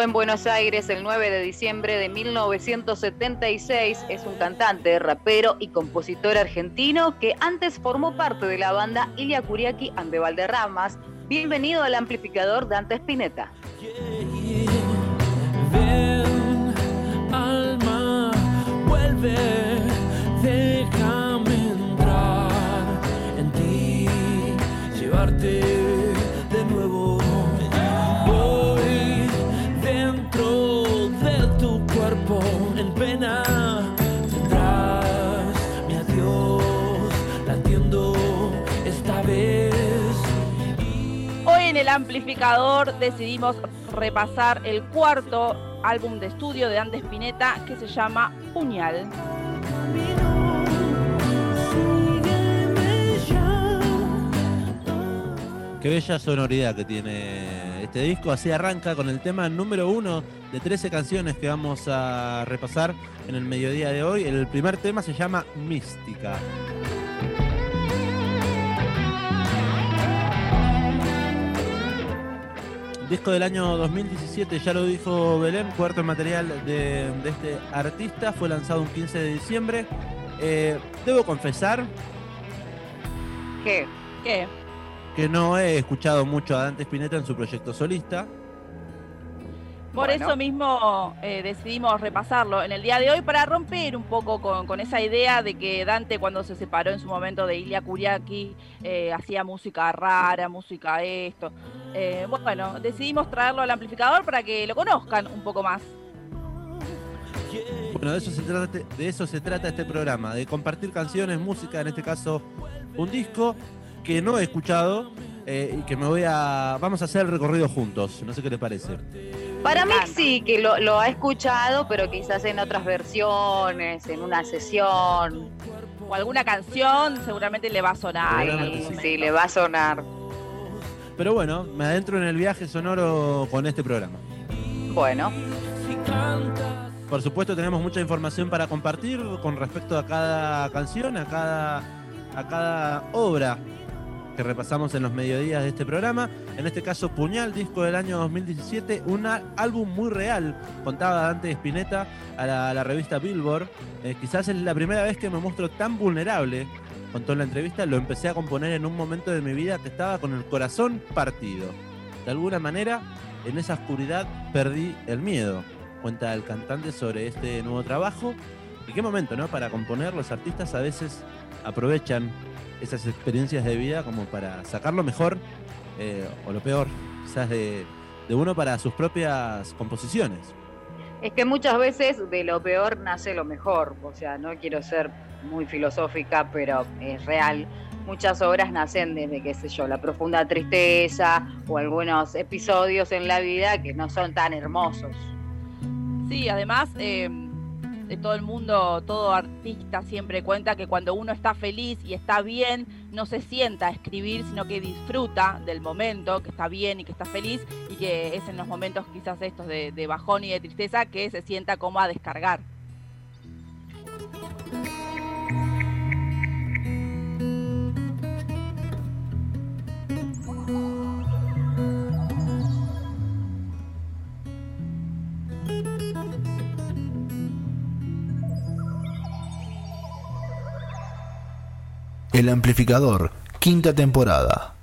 En Buenos Aires el 9 de diciembre de 1976, es un cantante, rapero y compositor argentino que antes formó parte de la banda Ilia Curiaki ande Valderramas. Bienvenido al amplificador Dante Spinetta. Cuerpo en pena. Tendrás mi adiós latiendo esta vez. Hoy en el amplificador decidimos repasar el cuarto álbum de estudio de Dante Spinetta que se llama Puñal. Qué bella sonoridad que tiene este disco. Así arranca con el tema número uno de 13 canciones que vamos a repasar en el mediodía de hoy. El primer tema se llama Mística. Disco del año 2017, ya lo dijo Belén, cuarto material de, de este artista, fue lanzado un 15 de diciembre. Eh, debo confesar ¿Qué? ¿Qué? Que no he escuchado mucho a Dante Spinetta en su proyecto solista. Por Bueno. eso mismo eh, decidimos repasarlo en el día de hoy para romper un poco con, con esa idea de que Dante cuando se separó en su momento de Ilia Kuriaki eh, hacía música rara, música esto. Eh, bueno, decidimos traerlo al amplificador para que lo conozcan un poco más. Bueno, de eso se trata, de eso se trata este programa, de compartir canciones, música, en este caso un disco que no he escuchado eh, y que me voy a. Vamos a hacer el recorrido juntos. No sé qué les parece. Para mí sí, que lo, lo ha escuchado, pero quizás en otras versiones, en una sesión. O alguna canción seguramente le va a sonar. Sí, sí, le va a sonar. Pero bueno, me adentro en el viaje sonoro con este programa. Bueno, Por supuesto tenemos mucha información para compartir con respecto a cada canción, a cada, a cada obra que repasamos en los mediodías de este programa. En este caso, Puñal, disco del año 2017, un álbum muy real, contaba Dante Spinetta a la, a la revista Billboard. Eh, quizás es la primera vez que me muestro tan vulnerable, contó en la entrevista, lo empecé a componer en un momento de mi vida que estaba con el corazón partido. De alguna manera, en esa oscuridad perdí el miedo cuenta el cantante sobre este nuevo trabajo. Y qué momento, ¿no? Para componer, los artistas a veces aprovechan esas experiencias de vida como para sacar lo mejor eh, o lo peor, quizás de, de uno para sus propias composiciones. es que muchas veces de lo peor nace lo mejor. O sea, no quiero ser muy filosófica, pero es real. Muchas obras nacen desde, qué sé yo, la profunda tristeza o algunos episodios en la vida que no son tan hermosos. Sí, además, eh, todo el mundo, todo artista siempre cuenta que cuando uno está feliz y está bien, no se sienta a escribir, sino que disfruta del momento, que está bien y que está feliz, y que es en los momentos quizás estos de, de bajón y de tristeza que se sienta como a descargar. El amplificador, quinta temporada.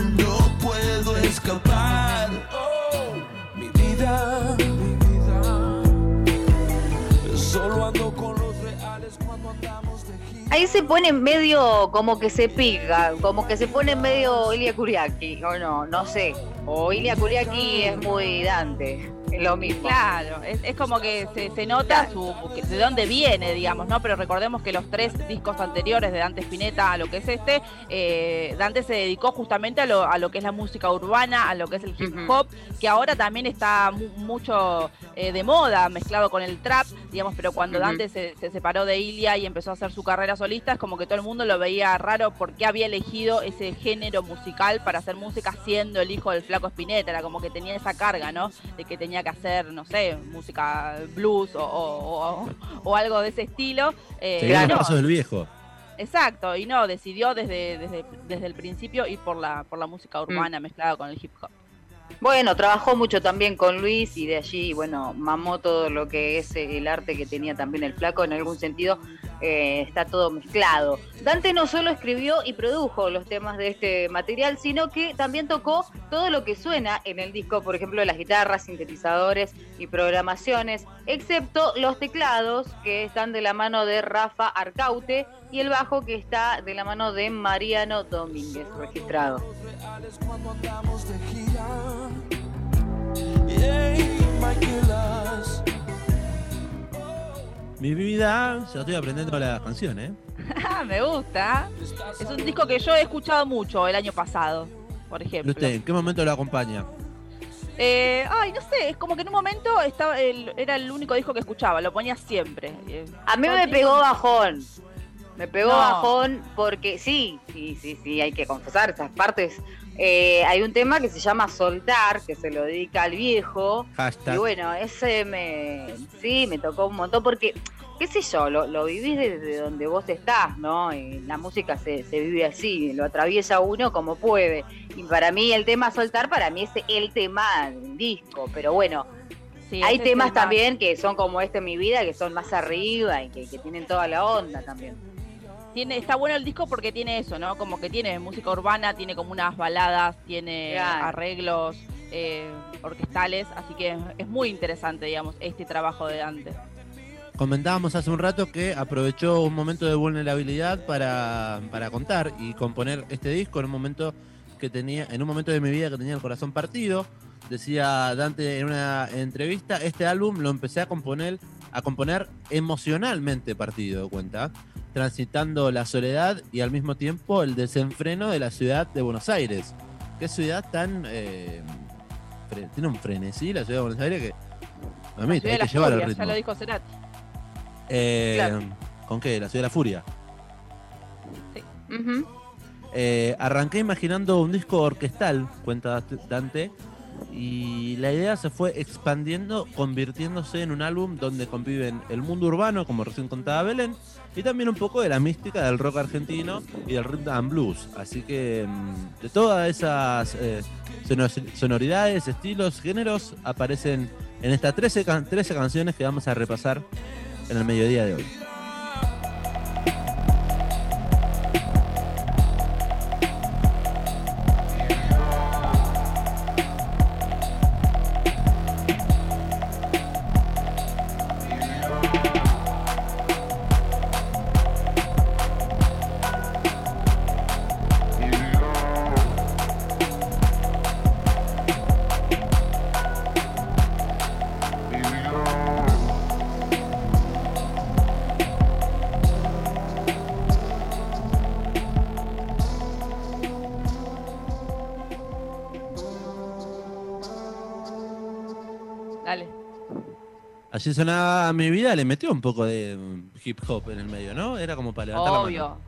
No puedo escapar. Oh, mi vida, mi vida. Solo ando con los reales cuando andamos de gira. Ahí se pone medio como que se pica, como que se pone medio Ilia Kuriaki, o no, no sé. O Ilia Kuriaki es muy Dante, lo mismo. Claro, es, es como que se, se nota su, que- de dónde viene, digamos, ¿no? Pero recordemos que los tres discos anteriores de Dante Spinetta a lo que es este, eh, Dante se dedicó justamente a lo, a lo que es la música urbana, a lo que es el hip hop, que ahora también está mu- mucho eh, de moda, mezclado con el trap, digamos, pero cuando. Dante se, se separó de Ilia y empezó a hacer su carrera solista, es como que todo el mundo lo veía raro porque había elegido ese género musical para hacer música siendo el hijo del flaco Spinetta, era como que tenía esa carga, ¿no? De que tenía que hacer, no sé, música blues o, o- o- o algo de ese estilo. eh, Seguía los pasos del viejo. exacto, y no, decidió desde, desde, desde el principio ir por la, por la música urbana mezclada con el hip hop. Bueno, trabajó mucho también con Luis y de allí, bueno, mamó todo lo que es el arte que tenía también el flaco, en algún sentido eh, está todo mezclado. Dante no solo escribió y produjo los temas de este material, sino que también tocó todo lo que suena en el disco, por ejemplo, las guitarras, sintetizadores y programaciones, excepto los teclados que están de la mano de Rafa Arcaute y el bajo que está de la mano de Mariano Domínguez, registrado. Mi vida, ya estoy aprendiendo la canción, ¿eh? Me gusta. Es un disco que yo he escuchado mucho el año pasado, por ¿Y ejemplo. usted en qué momento lo acompaña? Eh, ay, no sé, es como que en un momento estaba el- era el único disco que escuchaba, lo ponía siempre. A mí me pegó bajón. Me pegó No. bajón porque sí, sí, sí, sí, hay que confesar esas partes. Eh, hay un tema que se llama Soltar, que se lo dedica al viejo. Hashtag. Y bueno, ese me, sí, me tocó un montón porque, qué sé yo, lo, lo vivís desde donde vos estás, ¿no? Y la música se, se vive así, lo atraviesa uno como puede. Y para mí el tema Soltar, para mí es el tema del disco, pero bueno, sí, hay temas también que son como este en mi vida, que son más arriba y que, que tienen toda la onda también. Tiene, está bueno el disco porque tiene eso, ¿no? Como que tiene música urbana, tiene como unas baladas, tiene Claro. arreglos eh, orquestales, así que es muy interesante, digamos, este trabajo de Dante. Comentábamos hace un rato que aprovechó un momento de vulnerabilidad para, para contar y componer este disco en un momento que tenía, en un momento de mi vida que tenía el corazón partido. Decía Dante en una entrevista, este álbum lo empecé a componer, a componer emocionalmente partido, cuenta, transitando la soledad y al mismo tiempo el desenfreno de la ciudad de Buenos Aires. Qué ciudad tan eh, tiene un frenesí la ciudad de Buenos Aires que a mí La hay que llevar furia, ritmo. ya lo dijo Cerati. Eh, Claro. ¿Con qué? La ciudad de la furia. Ujú. Eh, arranqué imaginando un disco orquestal, cuenta Dante, y la idea se fue expandiendo, convirtiéndose en un álbum donde conviven el mundo urbano, como recién contaba Belén, y también un poco de la mística del rock argentino y del rhythm and blues. Así que mm, de todas esas eh, sono- sonoridades, estilos, géneros, aparecen en estas 13, can- 13 canciones que vamos a repasar en el mediodía de hoy. Allí sonaba mi vida, le metió un poco de mm, hip hop en el medio, ¿no? Era como para levantar la mano. Obvio.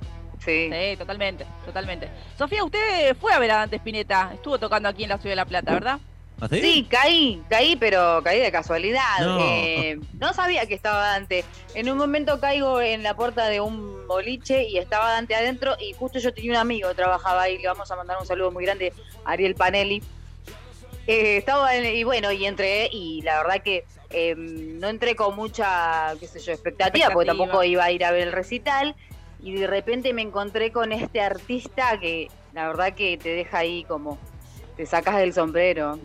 Sí. Sí, totalmente, totalmente. Sofía, usted fue a ver a Dante Spinetta, estuvo tocando aquí en la Ciudad de la Plata, ¿verdad? ¿Hasta ahí? Sí, caí, caí, pero caí de casualidad. No. Eh, no sabía que estaba Dante. En un momento caigo en la puerta de un boliche y estaba Dante adentro y justo yo tenía un amigo que trabajaba ahí, le vamos a mandar un saludo muy grande, Ariel Panelli. Eh, estaba en- y bueno, y entré y la verdad que eh, no entré con mucha, qué sé yo, expectativa, porque tampoco iba a ir a ver el recital. y de repente me encontré con este artista que la verdad que te deja ahí como te sacas del sombrero.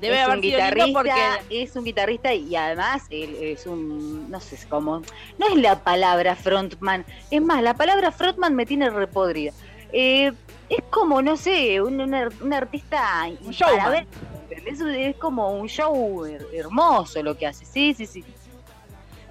Debe es haber un sido lindo guitarrista, porque es un guitarrista y además él es un, no sé cómo, no es la palabra frontman, es más, la palabra frontman me tiene repodrida. Eh, es como, no sé, un, un ar- un artista Un showman. para ver, ¿entendés? es como un show her- hermoso lo que hace, sí, sí, sí.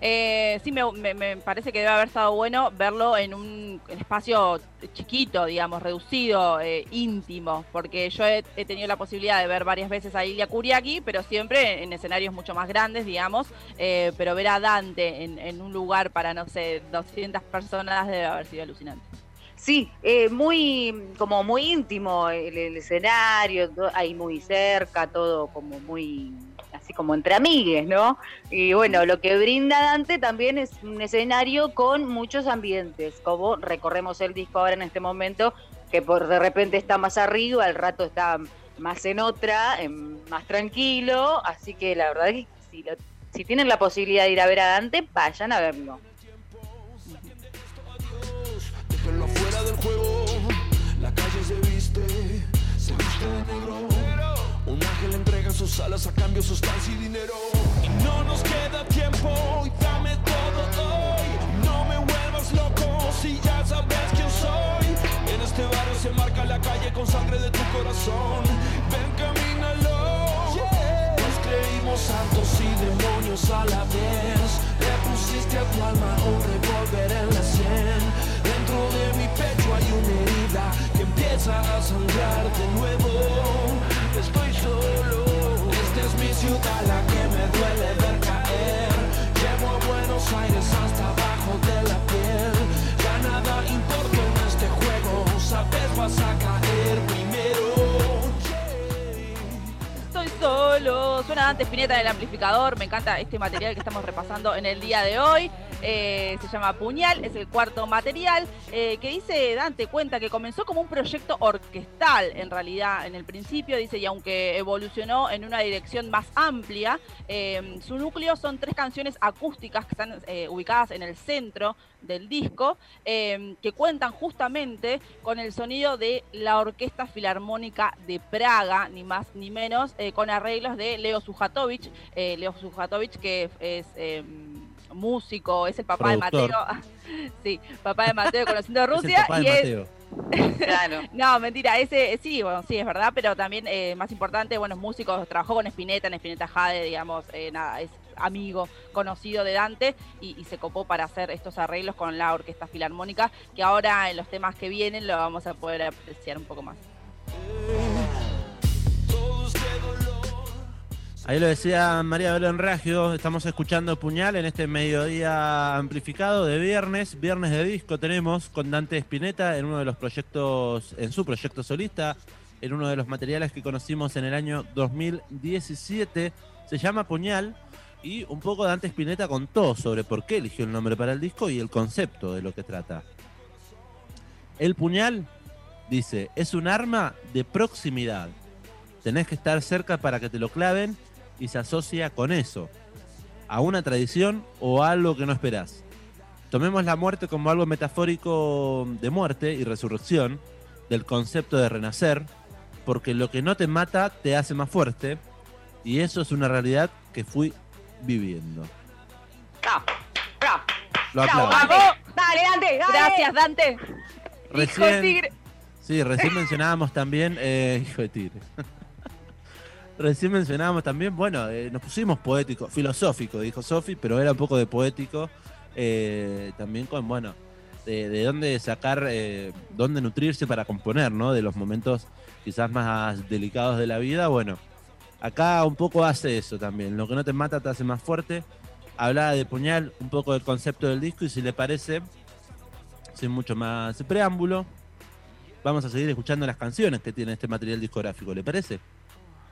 Eh, sí, me, parece que debe haber estado bueno verlo en un espacio chiquito, digamos, reducido, eh, íntimo, porque yo he, tenido la posibilidad de ver varias veces a Ilya Kuriaki, pero siempre en escenarios mucho más grandes, digamos, eh, pero ver a Dante en, en un lugar para, no sé, 200 personas debe haber sido alucinante. Sí, eh, muy, como muy íntimo el, el escenario, ahí muy cerca, todo como muy, así como entre amigues, ¿no? Y bueno, lo que brinda Dante también es un escenario con muchos ambientes, como recorremos el disco ahora en este momento, que por de repente está más arriba, al rato está más en otra, en- más tranquilo, así que la verdad es que si, lo- si tienen la posibilidad de ir a ver a Dante, vayan a verlo. Sus alas a cambio sustancia y dinero. Y no nos queda tiempo, y dame todo hoy. No me vuelvas loco si ya sabes quién soy. En este barrio se marca la calle con sangre de tu corazón. Ven, camínalo. Nos creímos santos y demonios a la vez. Le pusiste a tu alma un revólver en la sien. Dentro de mi pecho hay una herida que empieza a sangrar de nuevo. Suena Dante Spinetta en el amplificador. Me encanta este material que estamos repasando en el día de hoy. Eh, se llama Puñal, es el cuarto material. eh, que dice Dante, cuenta que comenzó como un proyecto orquestal, en realidad, en el principio. Dice, y aunque evolucionó en una dirección más amplia, eh, su núcleo son tres canciones acústicas que están eh, ubicadas en el centro del disco, eh, que cuentan justamente con el sonido de la Orquesta Filarmónica de Praga, ni más ni menos, con arreglos de Leo Sujatovic. Leo Sujatovic, que es eh, músico, es el papá Productor. de Mateo. sí, papá de Mateo conociendo Es el Rusia. papá de y es, Mateo. Claro. no, mentira, ese sí, bueno, sí, es verdad, pero también eh, más importante, bueno, es músico, trabajó con Spinetta, en Spinetta Jade, digamos, eh, nada, es amigo conocido de Dante y, y se copó para hacer estos arreglos con la Orquesta Filarmónica, que ahora en los temas que vienen lo vamos a poder apreciar un poco más. Ahí lo decía María Belén Raggio, estamos escuchando Puñal en este mediodía amplificado de viernes, viernes de disco tenemos con Dante Spinetta en uno de los proyectos, en su proyecto solista, en uno de los materiales que conocimos en el año 2017, se llama Puñal y un poco Dante Spinetta contó sobre por qué eligió el nombre para el disco y el concepto de lo que trata. El puñal, dice, es un arma de proximidad. Tenés que estar cerca para que te lo claven y se asocia con eso, a una tradición o a algo que no esperás. Tomemos la muerte como algo metafórico de muerte y resurrección, del concepto de renacer, porque lo que no te mata te hace más fuerte, y eso es una realidad que fui viviendo. Lo bravo, aplaudo. Dante. Dale, Dante, dale. Gracias, Dante. Hijo de Recién, tigre. sí, recién mencionábamos también, eh, hijo de tigre. Recién mencionábamos también, bueno, eh, nos pusimos poético, filosófico, dijo Sofi, pero era un poco de poético, eh, también con, bueno, de, de dónde sacar, eh, dónde nutrirse para componer, ¿no? De los momentos quizás más delicados de la vida, bueno, acá un poco hace eso también, lo que no te mata te hace más fuerte. Hablaba de puñal, un poco del concepto del disco y si le parece, sin mucho más preámbulo, vamos a seguir escuchando las canciones que tiene este material discográfico, ¿le parece?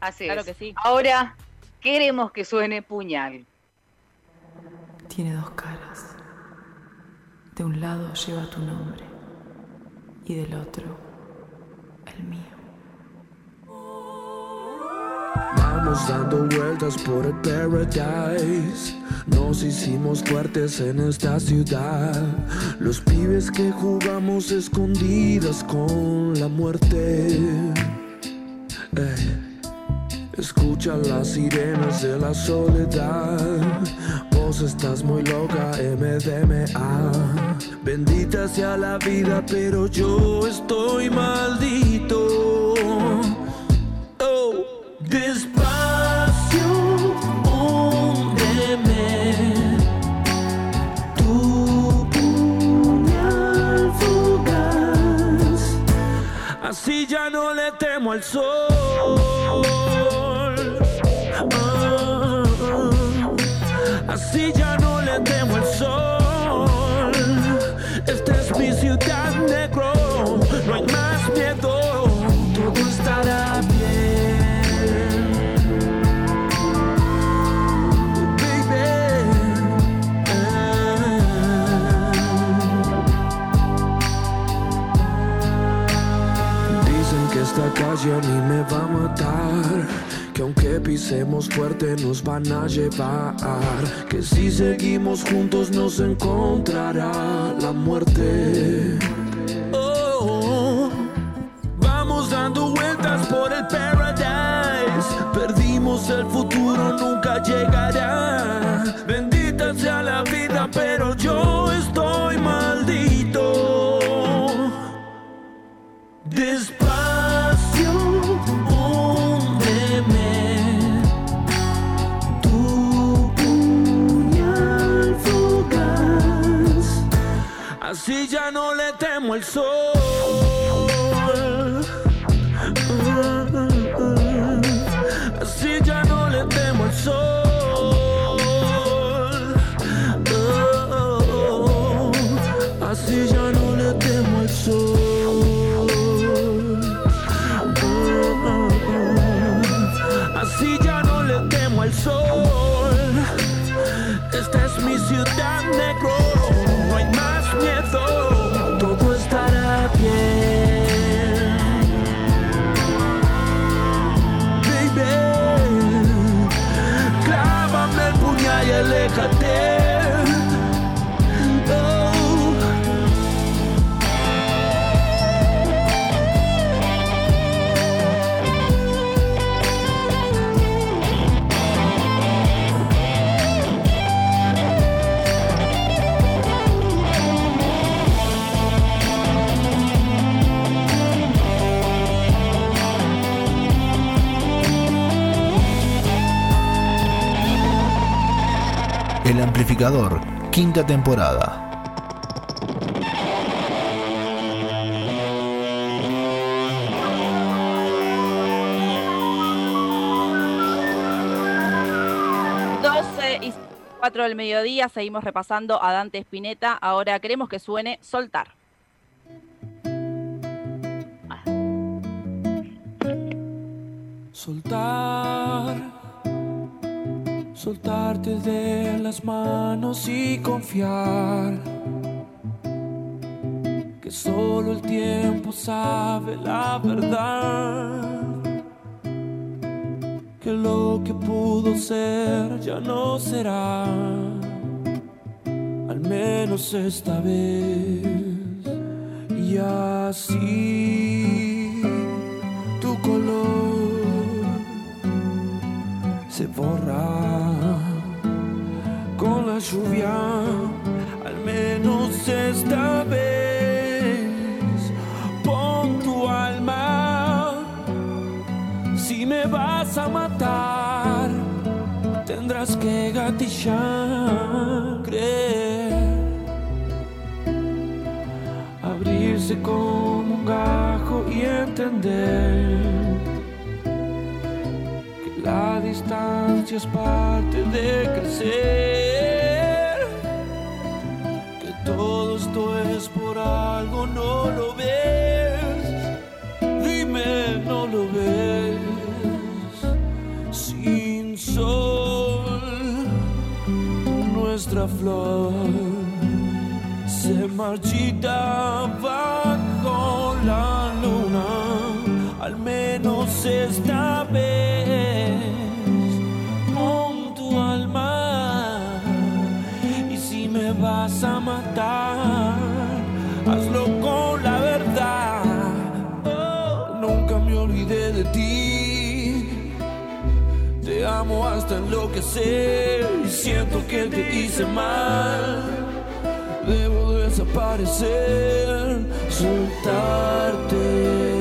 Así Claro es. que sí. Ahora queremos que suene puñal. Tiene dos caras. De un lado lleva tu nombre y del otro el mío. Vamos dando vueltas por el paradise. Nos hicimos fuertes en esta ciudad. Los pibes que jugamos escondidas con la muerte. Ey. Escucha las sirenas de la soledad. Vos estás muy loca, MDMA. Bendita sea la vida, pero yo estoy maldito. Oh, despacio, húndeme. Tu puñal fugaz. Así ya no le temo al sol. Así ya no le temo al sol. Esta es mi ciudad negro. No hay más miedo. Todo estará bien. Baby. Dicen que esta calle a me va a matar. Que aunque pisemos fuerte nos van a llevar. Que si seguimos juntos nos encontrará la muerte. Oh, vamos dando vueltas por el paradise. Perdimos el futuro, nunca llegará. Temo el sol. Así ya no le temo el sol. Así ya no Quinta temporada. y 4 del mediodía seguimos repasando a Dante Spinetta. Ahora queremos que suene Soltar. Soltar, soltarte de las manos y confiar que solo el tiempo sabe la verdad. Que lo que pudo ser ya no será, al menos esta vez. Y así tu color se borra con la lluvia, al menos esta vez. Pon tu alma, si me vas a matar, tendrás que gatillar, creer, abrirse como un gajo y entender la distancia es parte de crecer. Que todo esto es por algo, no lo ves. Dime, no lo ves. Sin sol, nuestra flor se marchita bajo la luna. Al menos esta vez amo hasta enloquecer y siento que te hice mal. Debo desaparecer, soltarte.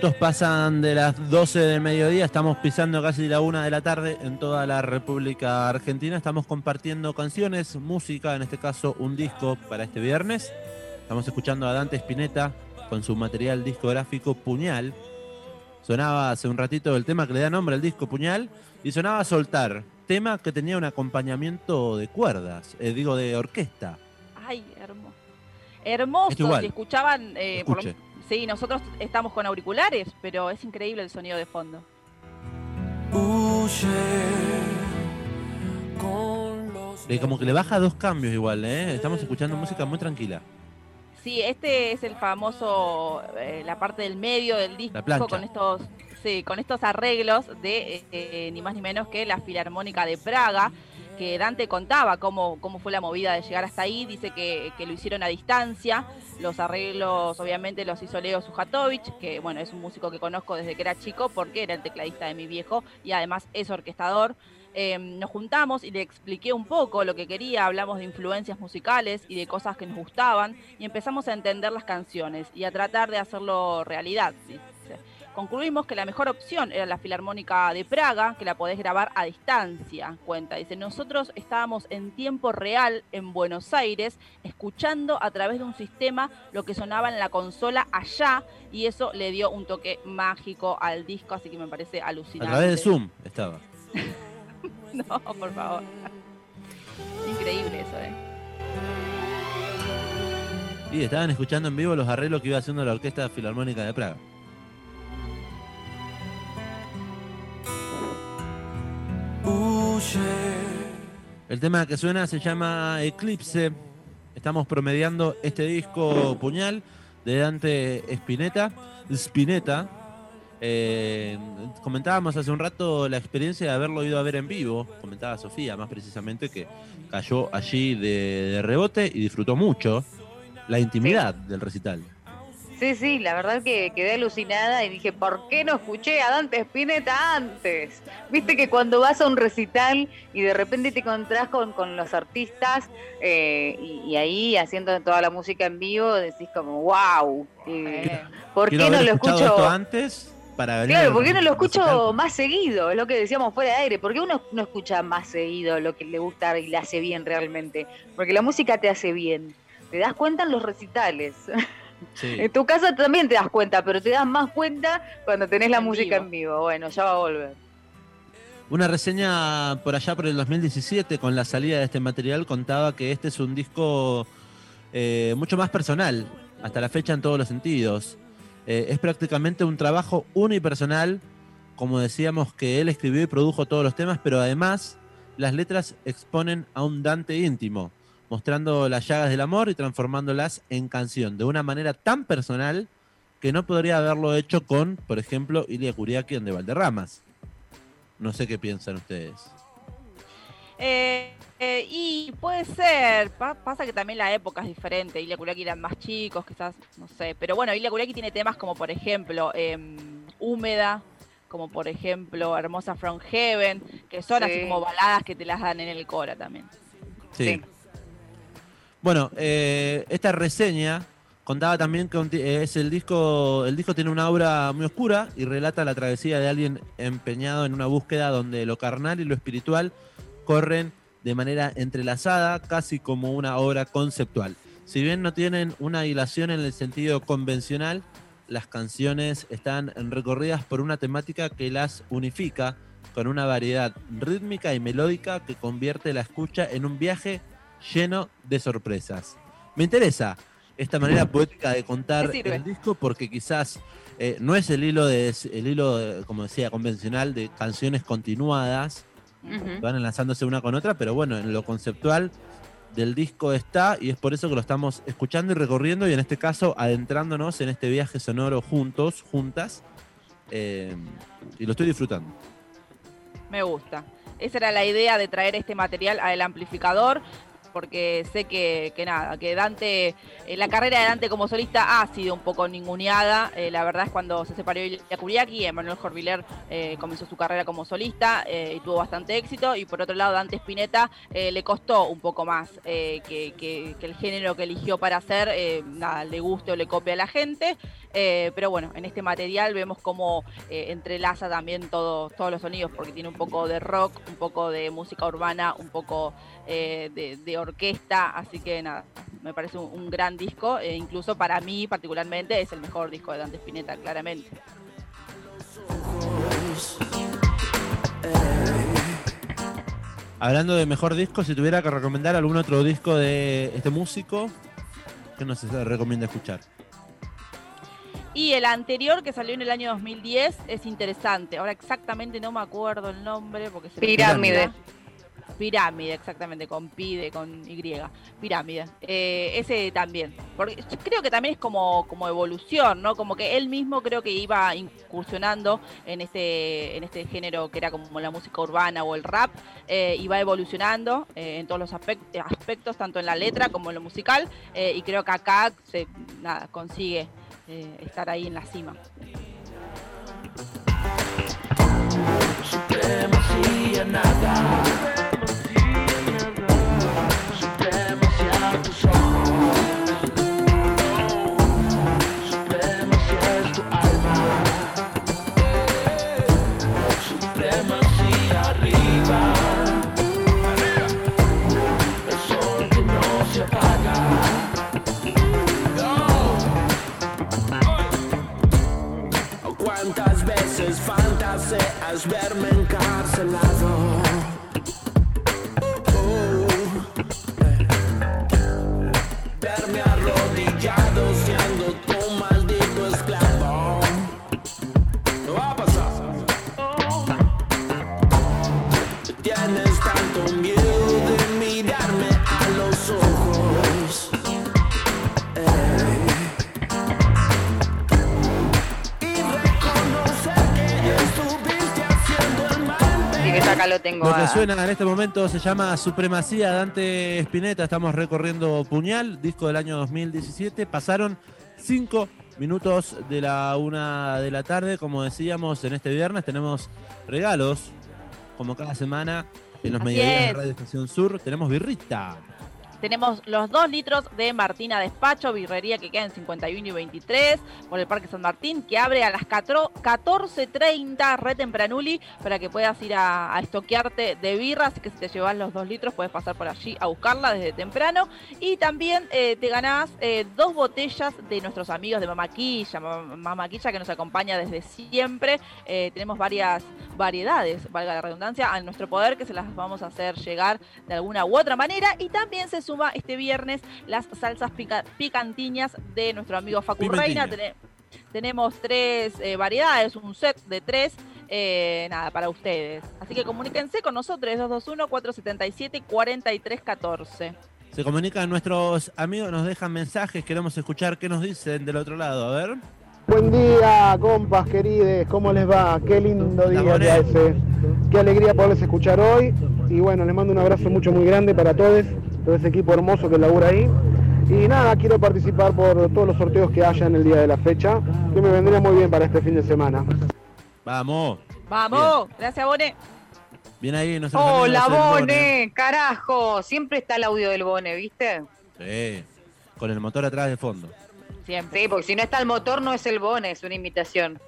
Minutos pasan de las 12 del mediodía, estamos pisando casi la una de la tarde en toda la República Argentina. Estamos compartiendo canciones, música, en este caso un disco para este viernes. Estamos escuchando a Dante Spinetta con su material discográfico Puñal. Sonaba hace un ratito el tema que le da nombre al disco Puñal y sonaba Soltar, tema que tenía un acompañamiento de cuerdas, eh, digo de orquesta. Ay, hermoso. Hermoso. Si escuchaban, eh, por lo- Escuche. Sí, nosotros estamos con auriculares, pero es increíble el sonido de fondo. Como que le baja dos cambios igual, ¿eh? Estamos escuchando música muy tranquila. Sí, este es el famoso, eh, la parte del medio del disco La plancha. con estos, sí, con estos arreglos de eh, eh, ni más ni menos que la Filarmónica de Praga, que Dante contaba cómo, cómo fue la movida de llegar hasta ahí, dice que, lo hicieron a distancia, los arreglos obviamente los hizo Leo Sujatovic, que bueno, es un músico que conozco desde que era chico porque era el tecladista de mi viejo y además es orquestador. Eh, nos juntamos y le expliqué un poco lo que quería, hablamos de influencias musicales y de cosas que nos gustaban y empezamos a entender las canciones y a tratar de hacerlo realidad. dice. Concluimos que la mejor opción era la Filarmónica de Praga, que la podés grabar a distancia, cuenta. Dice, nosotros estábamos en tiempo real en Buenos Aires, escuchando a través de un sistema lo que sonaba en la consola allá, y eso le dio un toque mágico al disco, así que me parece A alucinante. través de Zoom estaba. No, por favor. Increíble eso, ¿eh? Y estaban escuchando en vivo los arreglos que iba haciendo la Orquesta Filarmónica de Praga. El tema que suena se llama Eclipse. Estamos promediando este disco Puñal de Dante Spinetta. Spinetta. Eh, comentábamos hace un rato la experiencia de haberlo ido a ver en vivo. Comentaba Sofía, más precisamente, que cayó allí de, de rebote y disfrutó mucho la intimidad del recital. Sí, sí, la verdad que quedé alucinada y dije, ¿por qué no escuché a Dante Spinetta antes? Viste que cuando vas a un recital y de repente te encontrás con, con los artistas eh, y, y ahí haciendo toda la música en vivo, decís como, wow, Eh, ¿por Quiero qué no lo escucho? esto antes para. Claro, al porque uno lo escucho más seguido, es lo que decíamos fuera de aire. ¿Por qué uno no escucha más seguido lo que le gusta y le hace bien realmente? Porque la música te hace bien. Te das cuenta en los recitales. Sí. En tu casa también te das cuenta, pero te das más cuenta cuando tenés la En música vivo. en vivo. Bueno, ya va a volver. Una reseña por allá por el 2017 con la salida de este material contaba que este es un disco eh, mucho más personal, hasta la fecha en todos los sentidos. Eh, es prácticamente un trabajo unipersonal, como decíamos que él escribió y produjo todos los temas, pero además las letras exponen a un Dante íntimo, mostrando las llagas del amor y transformándolas en canción de una manera tan personal que no podría haberlo hecho con, por ejemplo, Ilia Kuriaki en De Valderramas. No sé qué piensan ustedes. Eh, eh, y puede ser, pa- pasa que también la época es diferente. Ilya Kuriaki eran más chicos, quizás, no sé. Pero bueno, Ilya Kuriaki tiene temas como, por ejemplo, em, Húmeda, como por ejemplo, Hermosa From Heaven, que son así Sí. como baladas que te las dan en el Cora también. Sí. Sí. Bueno, eh, esta reseña contaba también que eh, es el disco, el disco tiene una obra muy oscura y relata la travesía de alguien empeñado en una búsqueda donde lo carnal y lo espiritual corren de manera entrelazada, casi como una obra conceptual. Si bien no tienen una hilación en el sentido convencional, las canciones están recorridas por una temática que las unifica con una variedad rítmica y melódica que convierte la escucha en un viaje lleno de sorpresas. Me interesa esta manera poética de contar el disco porque quizás eh, no es el hilo de el hilo de, como decía convencional de canciones continuadas van enlazándose una con otra, pero bueno, en lo conceptual del disco está y es por eso que lo estamos escuchando y recorriendo y en este caso adentrándonos en este viaje sonoro juntos, juntas, eh, y lo estoy disfrutando. Me gusta. Esa era la idea de traer este material al amplificador, porque sé que, que nada, que Dante, eh, la carrera de Dante como solista ha sido un poco ninguneada. Eh, la verdad es cuando se separó Ilya Kuriaki, Emanuel Jorviler eh, comenzó su carrera como solista eh, y tuvo bastante éxito. Y por otro lado, Dante Spinetta le costó un poco más que, que- el género que eligió para hacer, nada, le guste o le copie a la gente. Pero bueno, en este material vemos cómo entrelaza también todo- todos los sonidos, porque tiene un poco de rock, un poco de música urbana, un poco eh, de, de orquesta, así que nada, me parece un, un gran disco, e incluso para mí particularmente es el mejor disco de Dante Spinetta, claramente. Hablando de mejor disco, si tuviera que recomendar algún otro disco de este músico, ¿qué nos recomienda escuchar? Y el anterior que salió en el año 2010 es interesante, ahora exactamente no me acuerdo el nombre porque se me Pirámide. olvida. Pirámide, exactamente, con Pide, con Y. Pirámide. Eh, ese también. Porque creo que también es como, como evolución, ¿no? Como que él mismo creo que iba incursionando en este, en este género que era como la música urbana o el rap, eh, va evolucionando eh, en todos los aspect- aspectos, tanto en la letra como en lo musical, eh, y creo que acá se nada, consigue estar ahí en la cima. Supremacía nada. Verme encarcelado? Lo que suena en este momento se llama Supremacía Dante Spinetta. Estamos recorriendo Puñal, disco del año 2017. Pasaron cinco minutos de la una de la tarde. Como decíamos, en este viernes tenemos regalos, como cada semana, en los mediodías de. Radio Estación Sur. Tenemos birrita. Tenemos los 2 litros de Martina Despacho, birrería que queda en 51 y 23 por el Parque San Martín, que abre a las 14.30, re tempranuli, para que puedas ir a, estoquearte de birra. Así que si te llevas los 2 litros, puedes pasar por allí a buscarla desde temprano. Y también eh, te ganás eh, dos botellas de nuestros amigos de Mamaquilla, Mam- Mamaquilla que nos acompaña desde siempre. Eh, tenemos varias variedades, valga la redundancia, a nuestro poder que se las vamos a hacer llegar de alguna u otra manera. Y también se suma este viernes las salsas pica- picantiñas de nuestro amigo Facu. Reina. Tene- tenemos tres eh, variedades, un set de tres. eh, nada, para ustedes. Así que comuníquense con nosotros, 221-477-4314. Se comunican nuestros amigos, nos dejan mensajes, queremos escuchar qué nos dicen del otro lado. A ver. Buen día, compas querides, ¿cómo les va? Qué lindo día que. Qué alegría poderles escuchar hoy. Y bueno, les mando un abrazo mucho, muy grande para todos, todo ese equipo hermoso que labura ahí. Y nada, quiero participar por todos los sorteos que haya en el día de la fecha, que me vendría muy bien para este fin de semana. Vamos. ¡Vamos! Gracias, Bone. Bien ahí, Hola, Bone, carajo. Siempre está el audio del Bone, ¿viste? Sí, con el motor atrás de fondo. Siempre. Sí, porque si no está el motor, no es el Bone, es una imitación.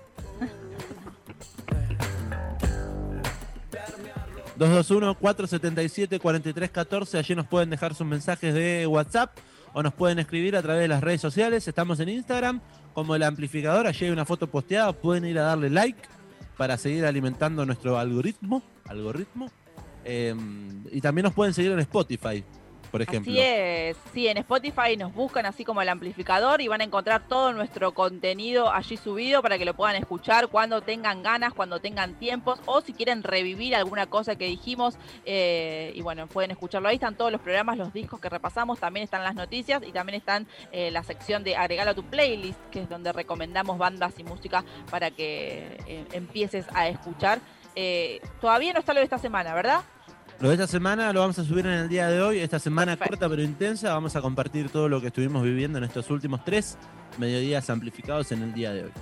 221-477-4314. Allí nos pueden dejar sus mensajes de WhatsApp o nos pueden escribir a través de las redes sociales. Estamos en Instagram como el amplificador. Allí hay una foto posteada. Pueden ir a darle like para seguir alimentando nuestro algoritmo. algoritmo. Eh, y también nos pueden seguir en Spotify, por ejemplo. Así es, sí, en Spotify nos buscan así como el amplificador y van a encontrar todo nuestro contenido allí subido para que lo puedan escuchar cuando tengan ganas, cuando tengan tiempos o si quieren revivir alguna cosa que dijimos eh, y bueno, pueden escucharlo ahí, están todos los programas, los discos que repasamos, también están las noticias y también están eh, la sección de agregalo a tu playlist, que es donde recomendamos bandas y música para que eh, empieces a escuchar. Eh, todavía no está lo de esta semana, ¿verdad? Lo de esta semana lo vamos a subir en el día de hoy. Esta semana Perfecto. corta pero intensa. Vamos a compartir todo lo que estuvimos viviendo en estos últimos tres mediodías amplificados en el día de hoy.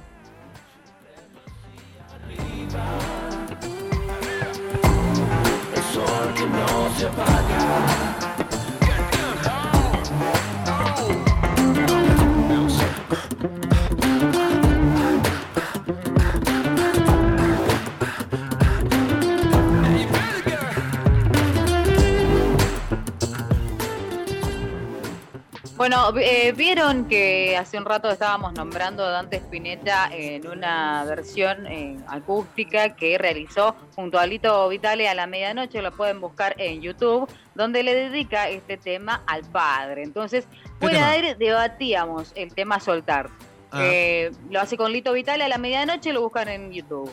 Bueno, eh, vieron que hace un rato estábamos nombrando a Dante Spinetta en una versión eh, acústica que realizó junto a Lito Vitale a la medianoche, lo pueden buscar en YouTube, donde le dedica este tema al padre. Entonces, fuera de aire debatíamos el tema soltar. Ah. Eh, lo hace con Lito Vitale a la medianoche, lo buscan en YouTube.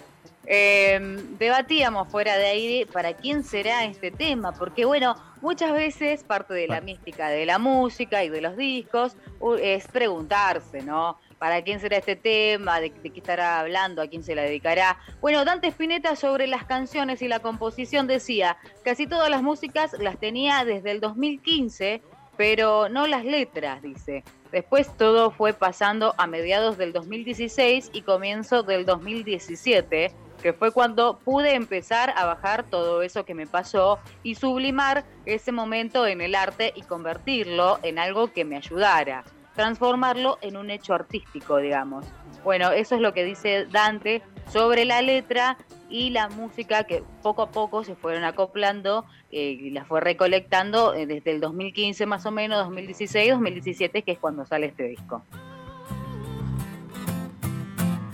Eh, debatíamos fuera de aire para quién será este tema, porque bueno, muchas veces parte de la mística de la música y de los discos es preguntarse, ¿no? ¿Para quién será este tema? ¿De, de qué estará hablando? ¿A quién se la dedicará? Bueno, Dante Spinetta sobre las canciones y la composición decía, casi todas las músicas las tenía desde el 2015, pero no las letras, dice. Después todo fue pasando a mediados del 2016 y comienzo del 2017, que fue cuando pude empezar a bajar todo eso que me pasó y sublimar ese momento en el arte y convertirlo en algo que me ayudara, transformarlo en un hecho artístico, digamos. Bueno, eso es lo que dice Dante sobre la letra y la música que poco a poco se fueron acoplando eh, y la fue recolectando eh, desde el 2015 más o menos, 2016, 2017, que es cuando sale este disco.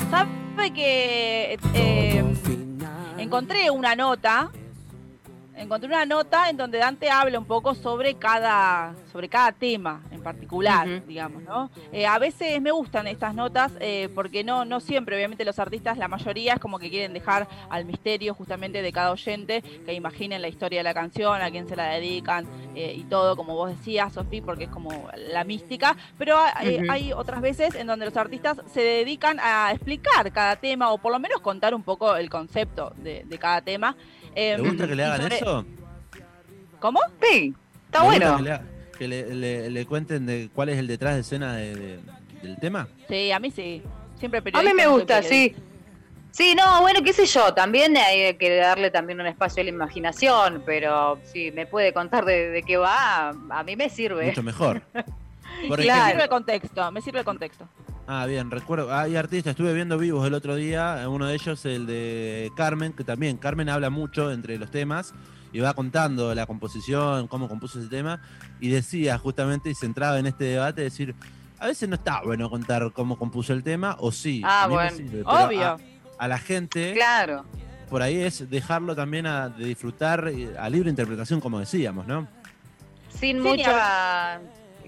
¿Sabe que eh, encontré una nota? Encontré una nota en donde Dante habla un poco sobre cada, sobre cada tema en particular, digamos, ¿no? Eh, a veces me gustan estas notas eh, porque no, no siempre, obviamente los artistas, la mayoría es como que quieren dejar al misterio justamente de cada oyente, que imaginen la historia de la canción, a quién se la dedican eh, y todo, como vos decías, Sofi, porque es como la mística, pero Ujú. hay otras veces en donde los artistas se dedican a explicar cada tema o por lo menos contar un poco el concepto de, de cada tema. Eh, ¿Le gusta que le hagan sobre- eso? ¿Cómo? Sí, está ¿Le gusta bueno. Que, le, ha- que le- le- le cuenten de cuál es el detrás de escena de- de- del tema. Sí, a mí sí. Siempre A mí me gusta, sí. Sí, no, bueno, qué sé yo, también hay que darle también un espacio a la imaginación, pero si me puede contar de, de qué va, a mí me sirve. Mucho mejor. Por Me Claro. sirve el contexto, me sirve el contexto. Ah, bien, recuerdo, hay artistas, estuve viendo vivos el otro día, uno de ellos el de Carmen, que también Carmen habla mucho entre los temas y va contando la composición, cómo compuso ese tema, y decía justamente, y se entraba en este debate, decir, a veces no está bueno contar cómo compuso el tema, o sí. Ah, bueno. sirve, Obvio. A, a la gente, Claro. por ahí es dejarlo también a, de disfrutar eh, a libre interpretación, como decíamos, ¿no? Sin Sí, mucha.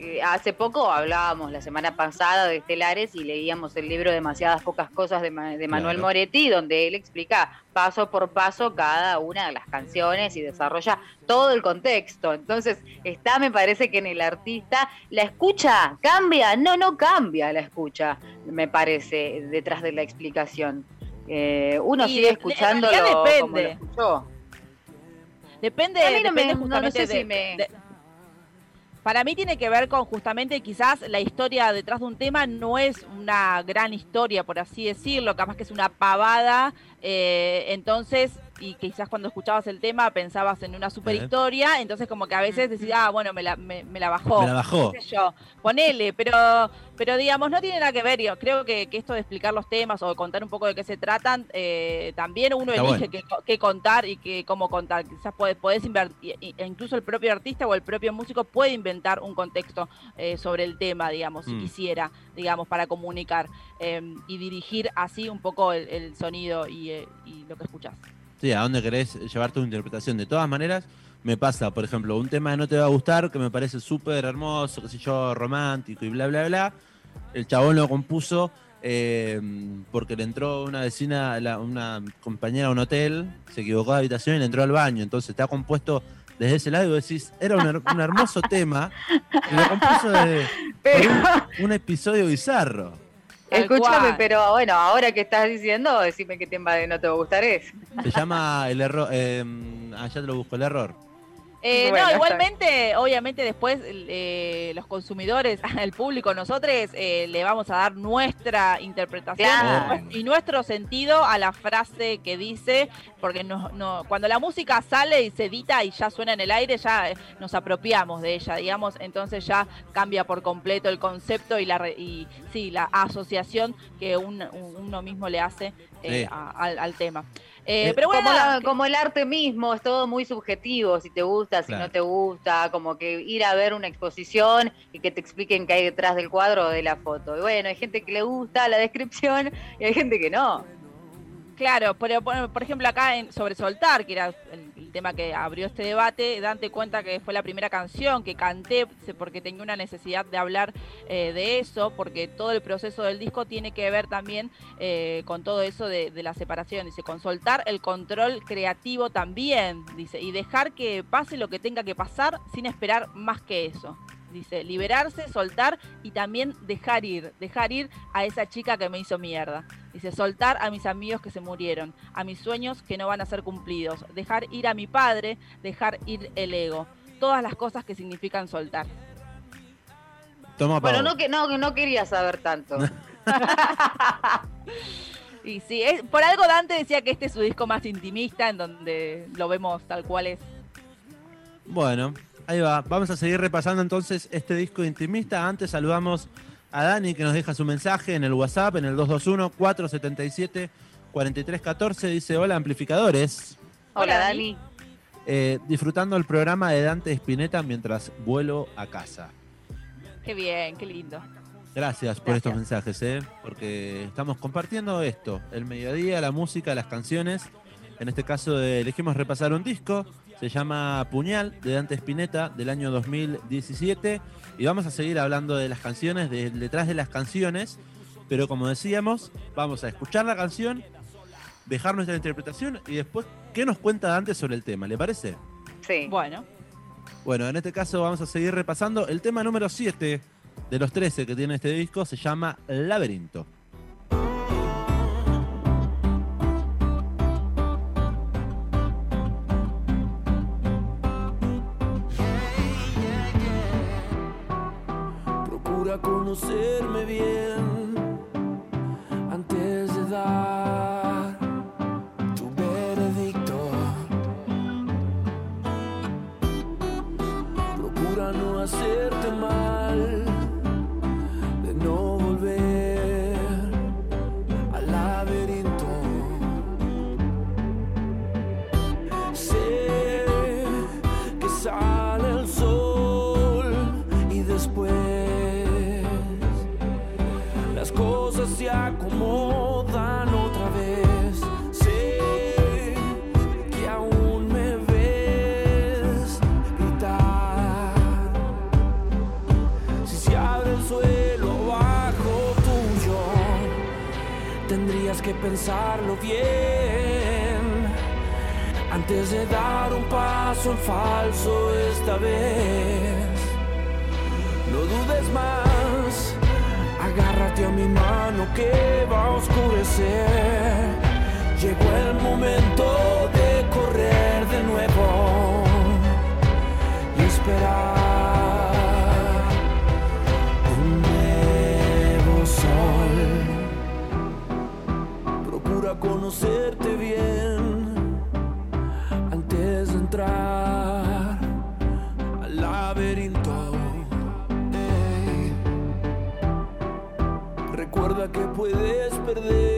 Eh, Hace poco hablábamos la semana pasada de Estelares y leíamos el libro Demasiadas pocas cosas de, Ma- de Manuel Claro. Moretti, donde él explica paso por paso cada una de las canciones y desarrolla todo el contexto. Entonces, está, me parece que en el artista, la escucha cambia, no, no cambia la escucha, me parece, detrás de la explicación. Eh, uno Y sigue escuchándolo como lo depende. escuchó. Depende, A mí no me- depende no- no justamente sé si de- me- de- Para mí tiene que ver con justamente quizás la historia detrás de un tema. No es una gran historia, por así decirlo, capaz que es una pavada, eh, entonces, y quizás cuando escuchabas el tema pensabas en una super historia, entonces como que a veces decís, ah, bueno, me la, me, me la bajó. Me la bajó. sé yo, ponele, pero, pero digamos, no tiene nada que ver, yo creo que, que esto de explicar los temas o de contar un poco de qué se tratan, eh, también uno Está elige bueno. qué, qué contar y qué, cómo contar, quizás podés, podés invertir, e incluso el propio artista o el propio músico puede inventar un contexto eh, sobre el tema, digamos, si Mm. quisiera, digamos, para comunicar eh, y dirigir así un poco el, el sonido y, eh, y lo que escuchás. Sí, a dónde querés llevar tu interpretación. De todas maneras, me pasa, por ejemplo, un tema que no te va a gustar, que me parece súper hermoso, qué sé yo, romántico y bla, bla, bla. El chabón lo compuso eh, porque le entró una vecina, la- una compañera a un hotel, se equivocó de habitación y le entró al baño. Entonces está compuesto desde ese lado y vos decís, era un, her- un hermoso tema y lo compuso de, Pero, un episodio bizarro. Tal escúchame, cual. pero bueno, ahora que estás diciendo, decime qué tema de no te va a gustar es. Se llama el error. Eh, ah, ya te lo busco, el error. Eh, Bueno, no, está igualmente, obviamente después eh, los consumidores, el público, nosotros eh, le vamos a dar nuestra interpretación Claro. y nues- y nuestro sentido a la frase que dice, porque no, no, cuando la música sale y se edita y ya suena en el aire, ya eh, nos apropiamos de ella, digamos, entonces ya cambia por completo el concepto y la y sí, la asociación que un- un- uno mismo le hace eh, Sí. a- al, al tema. Eh, Eh, pero bueno, como, nada, la- como el arte mismo, es todo muy subjetivo, si te gusta, si Claro. no te gusta, como que ir a ver una exposición y que te expliquen qué hay detrás del cuadro o de la foto. Y bueno, hay gente que le gusta la descripción y hay gente que no. Claro, pero por, por ejemplo acá en sobre soltar, que era el tema que abrió este debate, date cuenta que fue la primera canción que canté porque tenía una necesidad de hablar eh, de eso, porque todo el proceso del disco tiene que ver también eh, con todo eso de, de la separación, dice, con soltar el control creativo también, dice, y dejar que pase lo que tenga que pasar sin esperar más que eso. Dice, liberarse, soltar y también dejar ir, dejar ir a esa chica que me hizo mierda. Dice, soltar a mis amigos que se murieron, a mis sueños que no van a ser cumplidos, dejar ir a mi padre, dejar ir el ego. Todas las cosas que significan soltar. Toma Bueno, no, que, no, no quería saber tanto. Y sí, es- por algo Dante decía que este es su disco más intimista, en donde lo vemos tal cual es. Bueno, ahí va. Vamos a seguir repasando entonces este disco intimista. Antes saludamos a Dani que nos deja su mensaje en el WhatsApp en el 221-477-4314. Dice, hola amplificadores. Hola, Dani. Eh, disfrutando el programa de Dante Spinetta mientras vuelo a casa. Qué bien, qué lindo. Gracias por Gracias. estos mensajes, ¿eh? porque estamos compartiendo esto, el mediodía, la música, las canciones. En este caso eh, elegimos repasar un disco, se llama Puñal, de Dante Spinetta, del año 2017, y vamos a seguir hablando de las canciones, de, detrás de las canciones, pero como decíamos, vamos a escuchar la canción, dejar nuestra interpretación y después, ¿qué nos cuenta Dante sobre el tema? ¿Le parece? Sí. Bueno, Bueno, en este caso vamos a seguir repasando el tema número 7 de los 13 que tiene este disco, se llama Laberinto. conocerme bien antes de dar tu veredicto. Procura no hacerte mal. Que pensarlo bien. Antes de dar un paso en falso esta vez, no dudes más. Agárrate a mi mano que va a oscurecer. Llegó el momento de correr de nuevo y esperar conocerte bien antes de entrar al laberinto. Recuerda que puedes perder.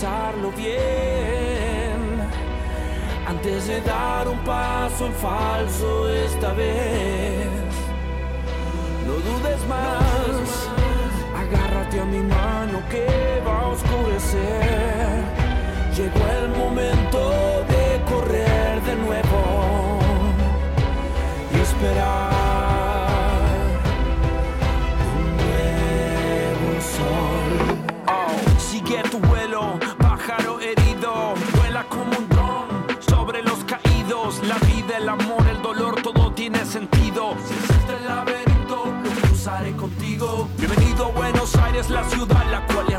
Pensarlo bien. Antes de dar un paso en falso esta vez. No dudes más, agárrate a mi mano que va a oscurecer. Llegó el momento de correr de nuevo y esperar la ciudad la cual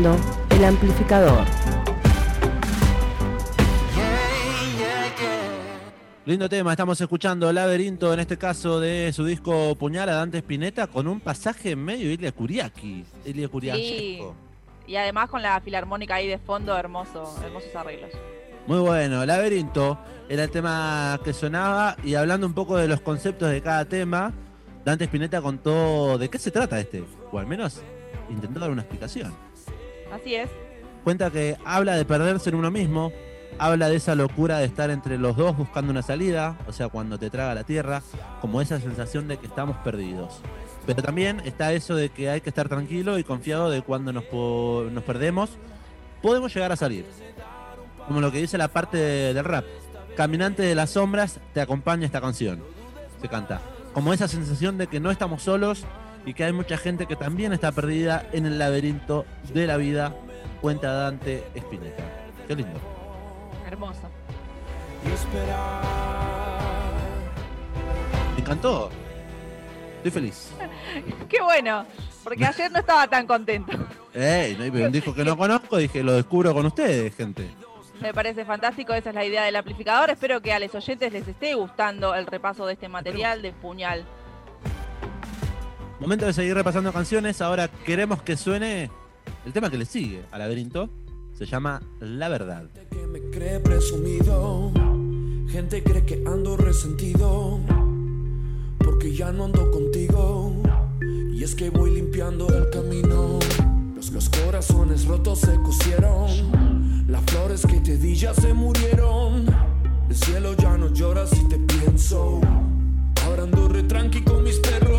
escuchando El Amplificador. Lindo tema, estamos escuchando Laberinto, en este caso de su disco Puñal a Dante Spinetta, con un pasaje medio Ilia Kuriaki. Ilia Sí. Kuriachesco. Y además con la filarmónica ahí de fondo, hermoso, hermosos arreglos. Muy bueno, Laberinto era el tema que sonaba y hablando un poco de los conceptos de cada tema, Dante Spinetta contó de qué se trata este, o al menos intentó dar una explicación. Así es. Cuenta que habla de perderse en uno mismo, habla de esa locura de estar entre los dos buscando una salida, o sea, cuando te traga la tierra, como esa sensación de que estamos perdidos. Pero también está eso de que hay que estar tranquilo y confiado de cuando nos, po- nos perdemos, podemos llegar a salir. Como lo que dice la parte de- del rap. Caminante de las sombras, te acompaña esta canción. Se canta. Como esa sensación de que no estamos solos y que hay mucha gente que también está perdida en el laberinto de la vida, cuenta Dante Spinetta. Qué lindo. Hermoso. Me encantó. Estoy feliz. Qué bueno, porque ayer no estaba tan contento. Ey, no, pero un disco que no conozco, dije, lo descubro con ustedes, gente. Me parece fantástico, esa es la idea del amplificador. Espero que a los oyentes les esté gustando el repaso de este material de puñal. Momento de seguir repasando canciones. Ahora queremos que suene el tema que le sigue al laberinto. Se llama La Verdad. que me cree presumido. Gente cree que ando resentido. Porque ya no ando contigo. Y es que voy limpiando el camino. Los, los corazones rotos se cosieron. Las flores que te di ya se murieron. El cielo ya no llora si te pienso. Ahora ando re tranqui con mis perros.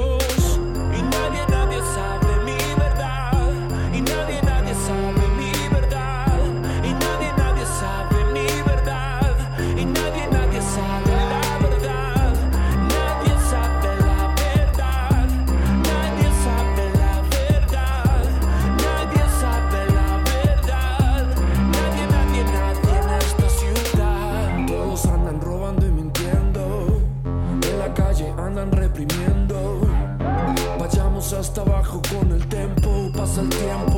Con el tempo. Pasa el tiempo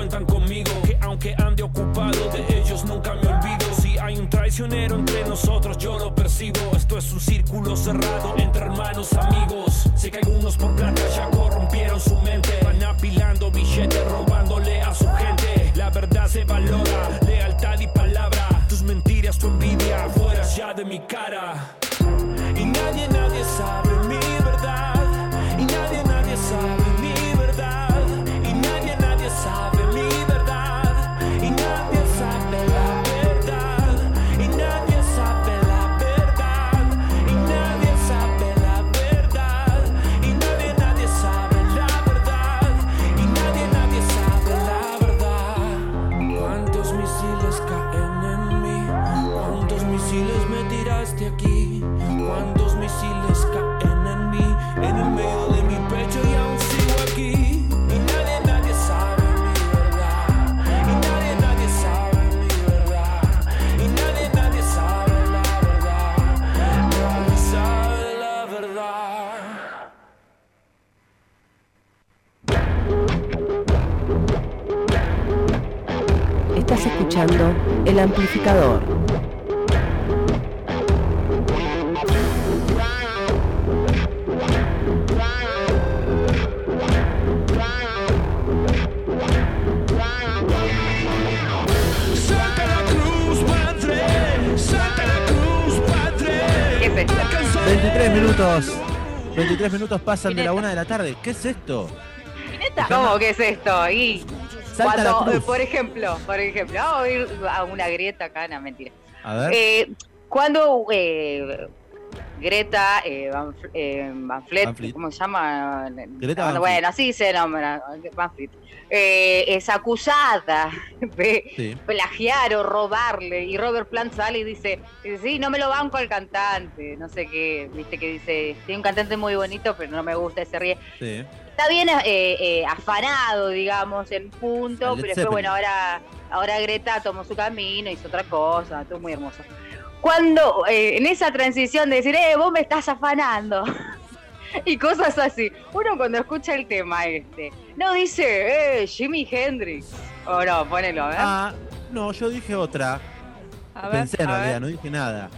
cuentan conmigo. Que aunque ande ocupado, de ellos nunca me olvido. Si hay un traicionero entre nosotros, yo lo percibo. Esto es un círculo cerrado entre hermanos, amigos. Sé que algunos por plata ya corrompieron su mente. Van apilando billetes, robándole a su gente. La verdad se valora, lealtad y palabra. Tus mentiras, tu envidia, fuera ya de mi cara. Y nadie, nadie sabe mi verdad. Y nadie, nadie sabe escuchando El Amplificador. ¿Qué es esto? 23 minutos. 23 minutos pasan de la una de la tarde. ¿Qué es esto? ¿Cómo que es esto? Y Salta cuando, por ejemplo, por ejemplo, vamos a ir a una grieta acá, no, mentira. A ver. Eh, cuando eh, Greta eh, Van, eh, Van Fleet, Van Fleet. ¿cómo se llama? Greta Van bueno, así se nombra, Van Fleet. Eh, es acusada de Sí. plagiar o robarle y Robert Plant sale y dice, sí, no me lo banco al cantante, no sé qué, viste que dice, tiene un cantante muy bonito, pero no me gusta, se ríe. Sí. Está bien eh, eh, afanado, digamos, en punto, pero después, bueno, ahora, ahora Greta tomó su camino, hizo otra cosa, todo muy hermoso. Cuando, eh, en esa transición de decir, eh, vos me estás afanando, y cosas así, uno cuando escucha el tema este, no dice, eh, Jimi Hendrix, o no, ponelo, ¿eh? Ah, no, yo dije otra. A ver, Pensé en a realidad, ver. no dije nada.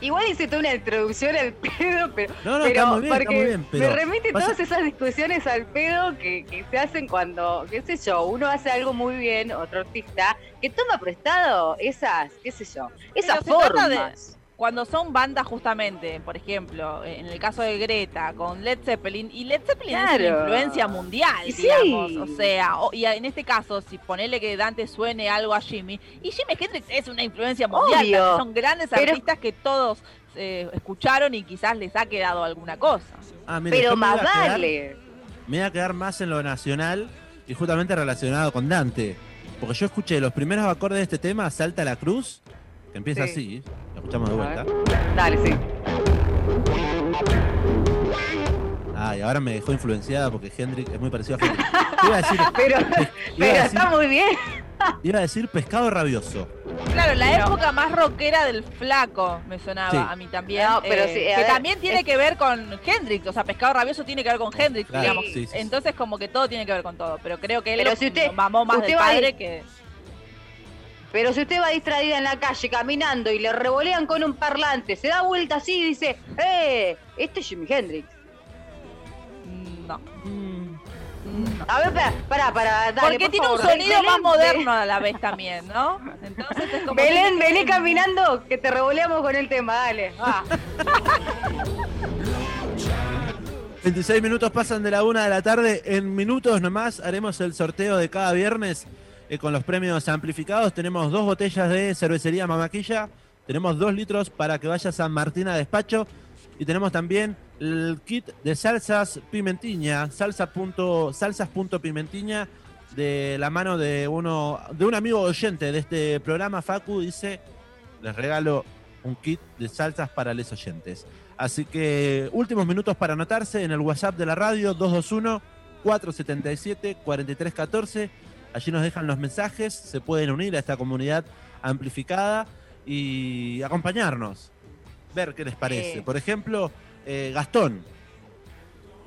Igual hice toda una introducción al pedo, pero, No, no, pero está muy bien, está porque muy bien. Pero me remite pasa- todas esas discusiones al pedo que, que se hacen cuando, qué sé yo, uno hace algo muy bien, otro artista, que toma prestado esas, qué sé yo, esas Pero se trata de- formas. Cuando son bandas justamente, por ejemplo, en el caso de Greta con Led Zeppelin, y Led Zeppelin es una influencia mundial, Y sí. digamos, o sea, o- y en este caso, si ponele que Dante suene algo a Jimmy, y Jimi Hendrix es una influencia mundial, son grandes Pero- artistas que todos eh, escucharon y quizás les ha quedado alguna cosa. Ah, mire, Pero más vale. Me voy a quedar más en lo nacional y justamente relacionado con Dante. Porque yo escuché los primeros acordes de este tema, Salta la Cruz, que empieza Sí. así. Escuchamos de vuelta. Dale, sí. Ah, y ahora me dejó influenciada porque Hendrix es muy parecido a Hendrix. Iba a decir, Pero, iba a pero decir- está muy bien. iba a decir pescado rabioso. Claro, la No. época más rockera del flaco me sonaba Sí. a mí también. No, pero eh, sí, a que ver, también tiene es- que ver con Hendrix, o sea, Pescado Rabioso tiene que ver con Hendrix, Claro, digamos. sí, sí, sí. Entonces como que todo tiene que ver con todo, pero creo que él Pero lo, si usted- lo mamó más usted a ir- padre que... Pero si usted va distraída en la calle caminando y le revolean con un parlante, se da vuelta así y dice, ¡eh! Este es Jimi Hendrix. mm, No. Mm, A ver, para, para, para, dale, Porque por tiene un sonido más moderno a la vez también, ¿no? Entonces es como... Belén, vení caminando, que te revoleamos con el tema, dale. va. 26 minutos pasan de la una de la tarde. En minutos nomás haremos el sorteo de cada viernes eh, con los premios amplificados. Tenemos dos botellas de cervecería Mamaquilla. Tenemos dos litros para que vayas a Martina Despacho. Y tenemos también el kit de salsas pimentiña, salsa punto- salsas.pimentiña, de la mano de uno, de un amigo oyente de este programa, Facu, dice, les regalo un kit de salsas para les oyentes. Así que últimos minutos para anotarse en el WhatsApp de la radio 221-477-4314. Allí nos dejan los mensajes, se pueden unir a esta comunidad amplificada y acompañarnos, ver qué les parece. Por ejemplo, eh, Gastón,